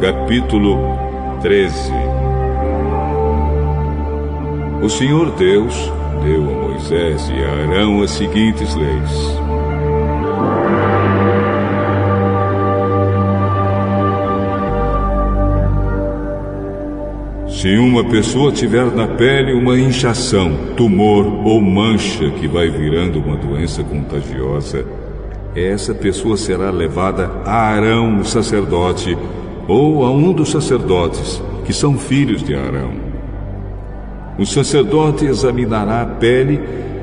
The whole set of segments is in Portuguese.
Capítulo 13 O Senhor Deus deu a Moisés e a Arão as seguintes leis. Se uma pessoa tiver na pele uma inchação, tumor ou mancha que vai virando uma doença contagiosa, essa pessoa será levada a Arão, o sacerdote, ou a um dos sacerdotes, que são filhos de Arão. O sacerdote examinará a pele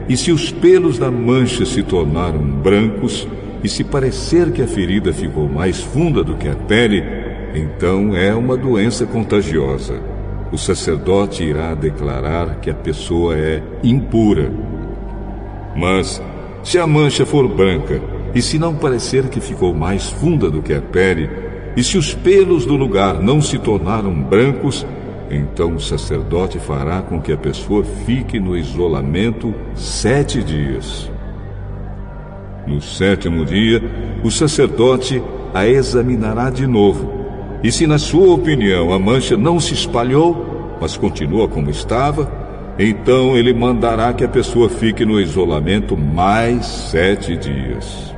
e se os pelos da mancha se tornaram brancos e se parecer que a ferida ficou mais funda do que a pele, então é uma doença contagiosa o sacerdote irá declarar que a pessoa é impura. Mas, se a mancha for branca, e se não parecer que ficou mais funda do que a pele, e se os pelos do lugar não se tornaram brancos, então o sacerdote fará com que a pessoa fique no isolamento sete dias. No sétimo dia, o sacerdote a examinará de novo e se na sua opinião a mancha não se espalhou, mas continua como estava, então ele mandará que a pessoa fique no isolamento mais sete dias.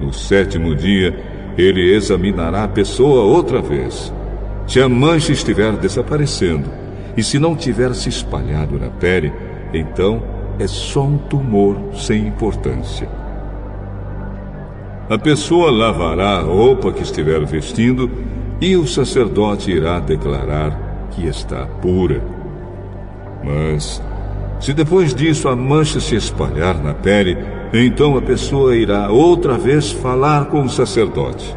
No sétimo dia, ele examinará a pessoa outra vez. Se a mancha estiver desaparecendo e se não tiver se espalhado na pele, então é só um tumor sem importância. A pessoa lavará a roupa que estiver vestindo e o sacerdote irá declarar que está pura. Mas, se depois disso a mancha se espalhar na pele, então a pessoa irá outra vez falar com o sacerdote.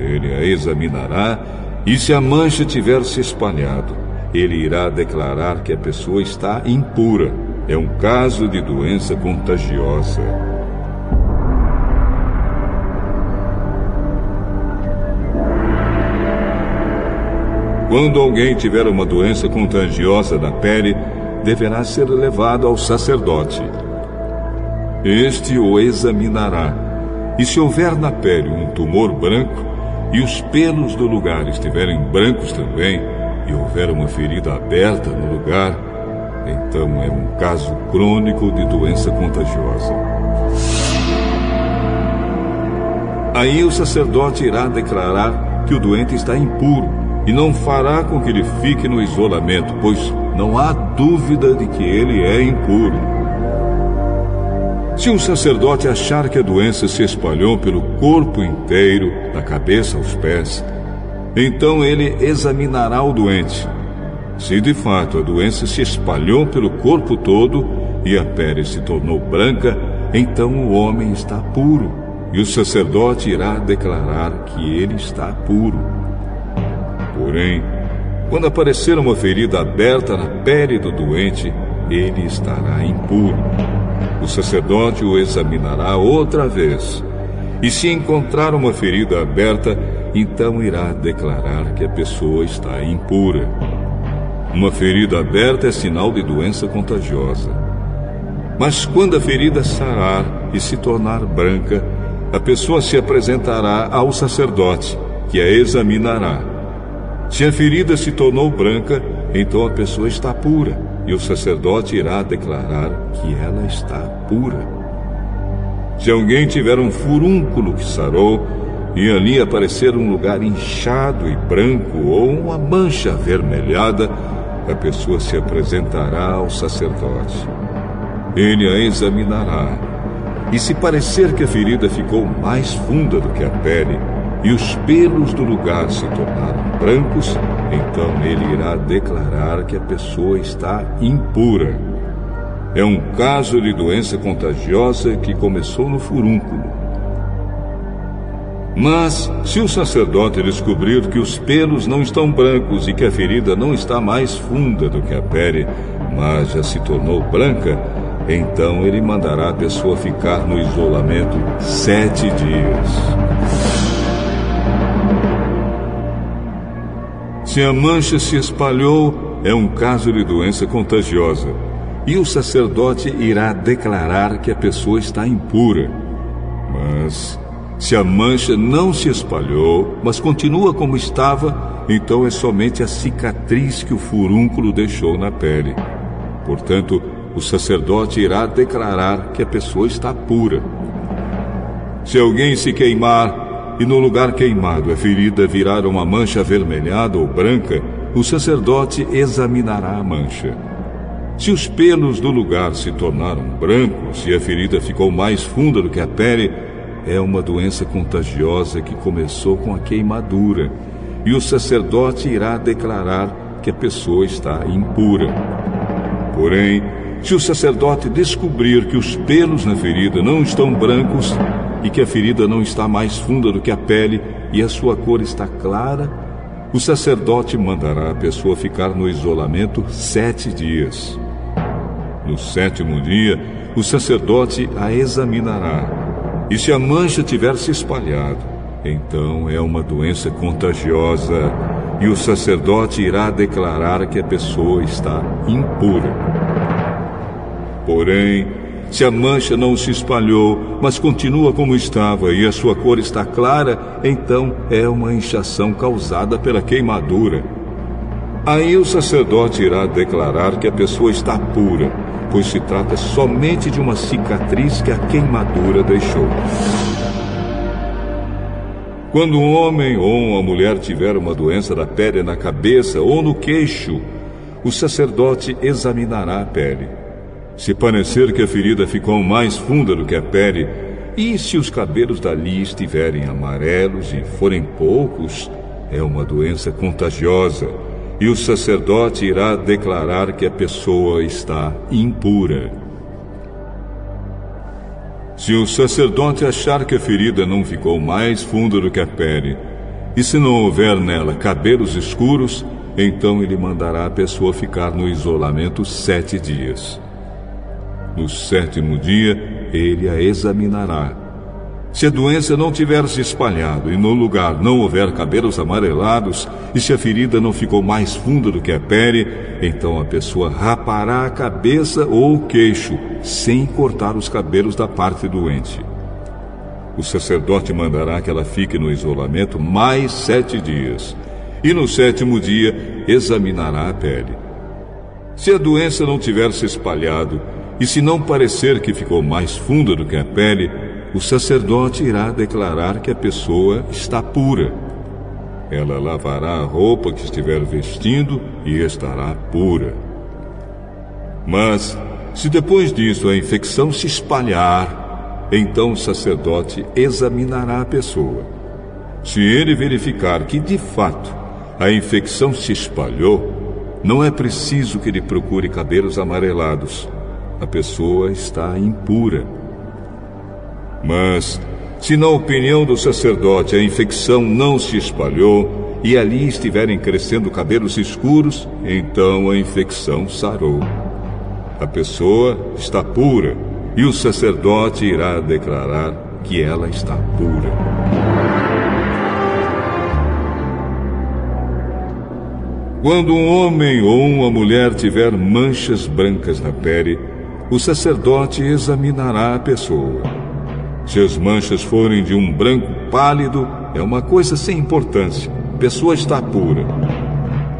Ele a examinará e, se a mancha tiver se espalhado, ele irá declarar que a pessoa está impura. É um caso de doença contagiosa. Quando alguém tiver uma doença contagiosa na pele, deverá ser levado ao sacerdote. Este o examinará. E se houver na pele um tumor branco, e os pelos do lugar estiverem brancos também, e houver uma ferida aberta no lugar, então é um caso crônico de doença contagiosa. Aí o sacerdote irá declarar que o doente está impuro e não fará com que ele fique no isolamento, pois não há dúvida de que ele é impuro. Se um sacerdote achar que a doença se espalhou pelo corpo inteiro, da cabeça aos pés, então ele examinará o doente. Se de fato a doença se espalhou pelo corpo todo e a pele se tornou branca, então o homem está puro, e o sacerdote irá declarar que ele está puro. Porém, quando aparecer uma ferida aberta na pele do doente, ele estará impuro. O sacerdote o examinará outra vez. E se encontrar uma ferida aberta, então irá declarar que a pessoa está impura. Uma ferida aberta é sinal de doença contagiosa. Mas quando a ferida sarar e se tornar branca, a pessoa se apresentará ao sacerdote, que a examinará. Se a ferida se tornou branca, então a pessoa está pura, e o sacerdote irá declarar que ela está pura. Se alguém tiver um furúnculo que sarou, e ali aparecer um lugar inchado e branco ou uma mancha avermelhada, a pessoa se apresentará ao sacerdote. Ele a examinará. E se parecer que a ferida ficou mais funda do que a pele, e os pelos do lugar se tornaram brancos, então ele irá declarar que a pessoa está impura. É um caso de doença contagiosa que começou no furúnculo. Mas, se o sacerdote descobrir que os pelos não estão brancos e que a ferida não está mais funda do que a pele, mas já se tornou branca, então ele mandará a pessoa ficar no isolamento sete dias. Se a mancha se espalhou, é um caso de doença contagiosa. E o sacerdote irá declarar que a pessoa está impura. Mas, Se a mancha não se espalhou, mas continua como estava, então é somente a cicatriz que o furúnculo deixou na pele. Portanto, o sacerdote irá declarar que a pessoa está pura. Se alguém se queimar e no lugar queimado a ferida virar uma mancha avermelhada ou branca, o sacerdote examinará a mancha. Se os pelos do lugar se tornaram brancos e a ferida ficou mais funda do que a pele, é uma doença contagiosa que começou com a queimadura, e o sacerdote irá declarar que a pessoa está impura. Porém, se o sacerdote descobrir que os pelos na ferida não estão brancos e que a ferida não está mais funda do que a pele e a sua cor está clara, o sacerdote mandará a pessoa ficar no isolamento sete dias. No sétimo dia, o sacerdote a examinará. E se a mancha tiver se espalhado, então é uma doença contagiosa e o sacerdote irá declarar que a pessoa está impura. Porém, se a mancha não se espalhou, mas continua como estava e a sua cor está clara, então é uma inchação causada pela queimadura. Aí o sacerdote irá declarar que a pessoa está pura, pois se trata somente de uma cicatriz que a queimadura deixou. Quando um homem ou uma mulher tiver uma doença da pele na cabeça ou no queixo, o sacerdote examinará a pele. Se parecer que a ferida ficou mais funda do que a pele, e se os cabelos dali estiverem amarelos e forem poucos, é uma doença contagiosa, e o sacerdote irá declarar que a pessoa está impura. Se o sacerdote achar que a ferida não ficou mais funda do que a pele, e se não houver nela cabelos escuros, então ele mandará a pessoa ficar no isolamento sete dias. No sétimo dia, ele a examinará. Se a doença não tiver se espalhado e no lugar não houver cabelos amarelados, e se a ferida não ficou mais funda do que a pele, então a pessoa rapará a cabeça ou o queixo, sem cortar os cabelos da parte doente. O sacerdote mandará que ela fique no isolamento mais sete dias, e no sétimo dia examinará a pele. Se a doença não tiver se espalhado, e se não parecer que ficou mais funda do que a pele, o sacerdote irá declarar que a pessoa está pura. Ela lavará a roupa que estiver vestindo e estará pura. Mas, se depois disso a infecção se espalhar, então o sacerdote examinará a pessoa. Se ele verificar que de fato a infecção se espalhou, não é preciso que ele procure cabelos amarelados a pessoa está impura. Mas, se na opinião do sacerdote a infecção não se espalhou e ali estiverem crescendo cabelos escuros, então a infecção sarou. A pessoa está pura e o sacerdote irá declarar que ela está pura. Quando um homem ou uma mulher tiver manchas brancas na pele, o sacerdote examinará a pessoa. Se as manchas forem de um branco pálido, é uma coisa sem importância. A pessoa está pura.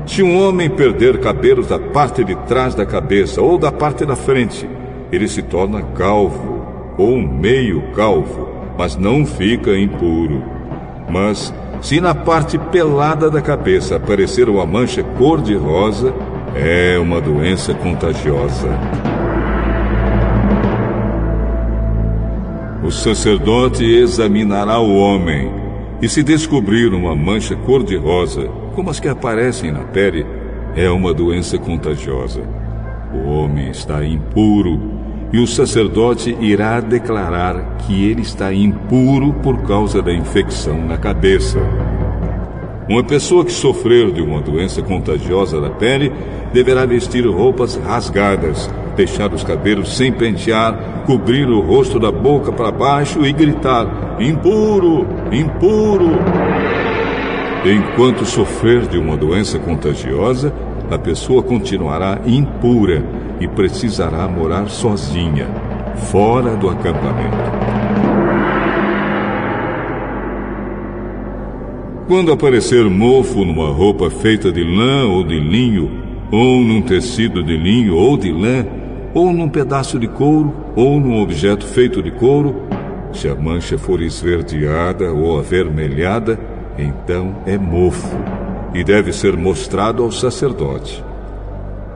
Se um homem perder cabelos da parte de trás da cabeça ou da parte da frente, ele se torna calvo ou meio calvo, mas não fica impuro. Mas se na parte pelada da cabeça aparecer uma mancha cor-de-rosa, é uma doença contagiosa. Sacerdote examinará o homem, e se descobrir uma mancha cor-de-rosa, como as que aparecem na pele, é uma doença contagiosa. O homem está impuro, e o sacerdote irá declarar que ele está impuro por causa da infecção na cabeça. Uma pessoa que sofrer de uma doença contagiosa da pele deverá vestir roupas rasgadas, deixar os cabelos sem pentear, cobrir o rosto da boca para baixo e gritar: impuro, impuro. Enquanto sofrer de uma doença contagiosa, a pessoa continuará impura e precisará morar sozinha, fora do acampamento. Quando aparecer mofo numa roupa feita de lã ou de linho, ou num tecido de linho ou de lã, ou num pedaço de couro, ou num objeto feito de couro, se a mancha for esverdeada ou avermelhada, então é mofo e deve ser mostrado ao sacerdote.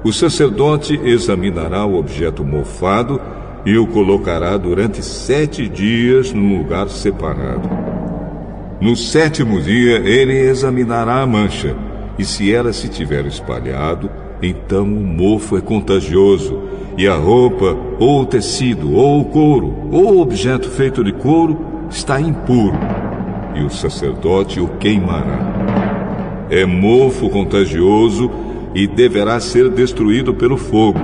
O sacerdote examinará o objeto mofado e o colocará durante sete dias num lugar separado. No sétimo dia, ele examinará a mancha, e se ela se tiver espalhado, então o mofo é contagioso, e a roupa, ou o tecido, ou o couro, ou o objeto feito de couro está impuro, e o sacerdote o queimará. É mofo contagioso e deverá ser destruído pelo fogo.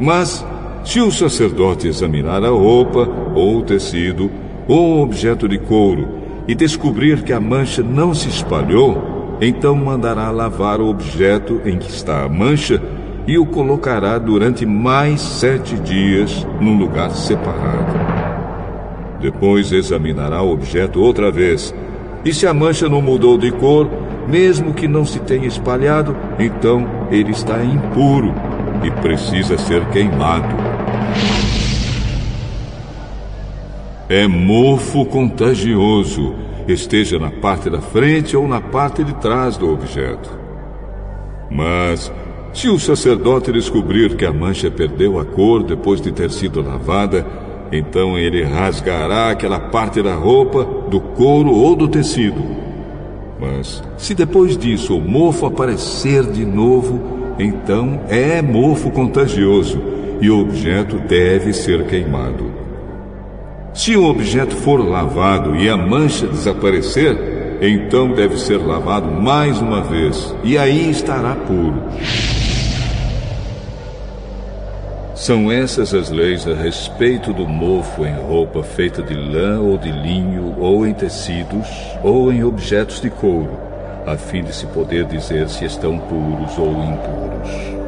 Mas, se o sacerdote examinar a roupa, ou o tecido, ou o objeto de couro, e descobrir que a mancha não se espalhou, então mandará lavar o objeto em que está a mancha e o colocará durante mais sete dias num lugar separado. Depois examinará o objeto outra vez, e se a mancha não mudou de cor, mesmo que não se tenha espalhado, então ele está impuro e precisa ser queimado. É mofo contagioso, esteja na parte da frente ou na parte de trás do objeto. Mas se o sacerdote descobrir que a mancha perdeu a cor depois de ter sido lavada, então ele rasgará aquela parte da roupa, do couro ou do tecido. Mas se depois disso o mofo aparecer de novo, então é mofo contagioso e o objeto deve ser queimado. Se o objeto for lavado e a mancha desaparecer, então deve ser lavado mais uma vez, e aí estará puro. São essas as leis a respeito do mofo em roupa feita de lã ou de linho, ou em tecidos, ou em objetos de couro, a fim de se poder dizer se estão puros ou impuros.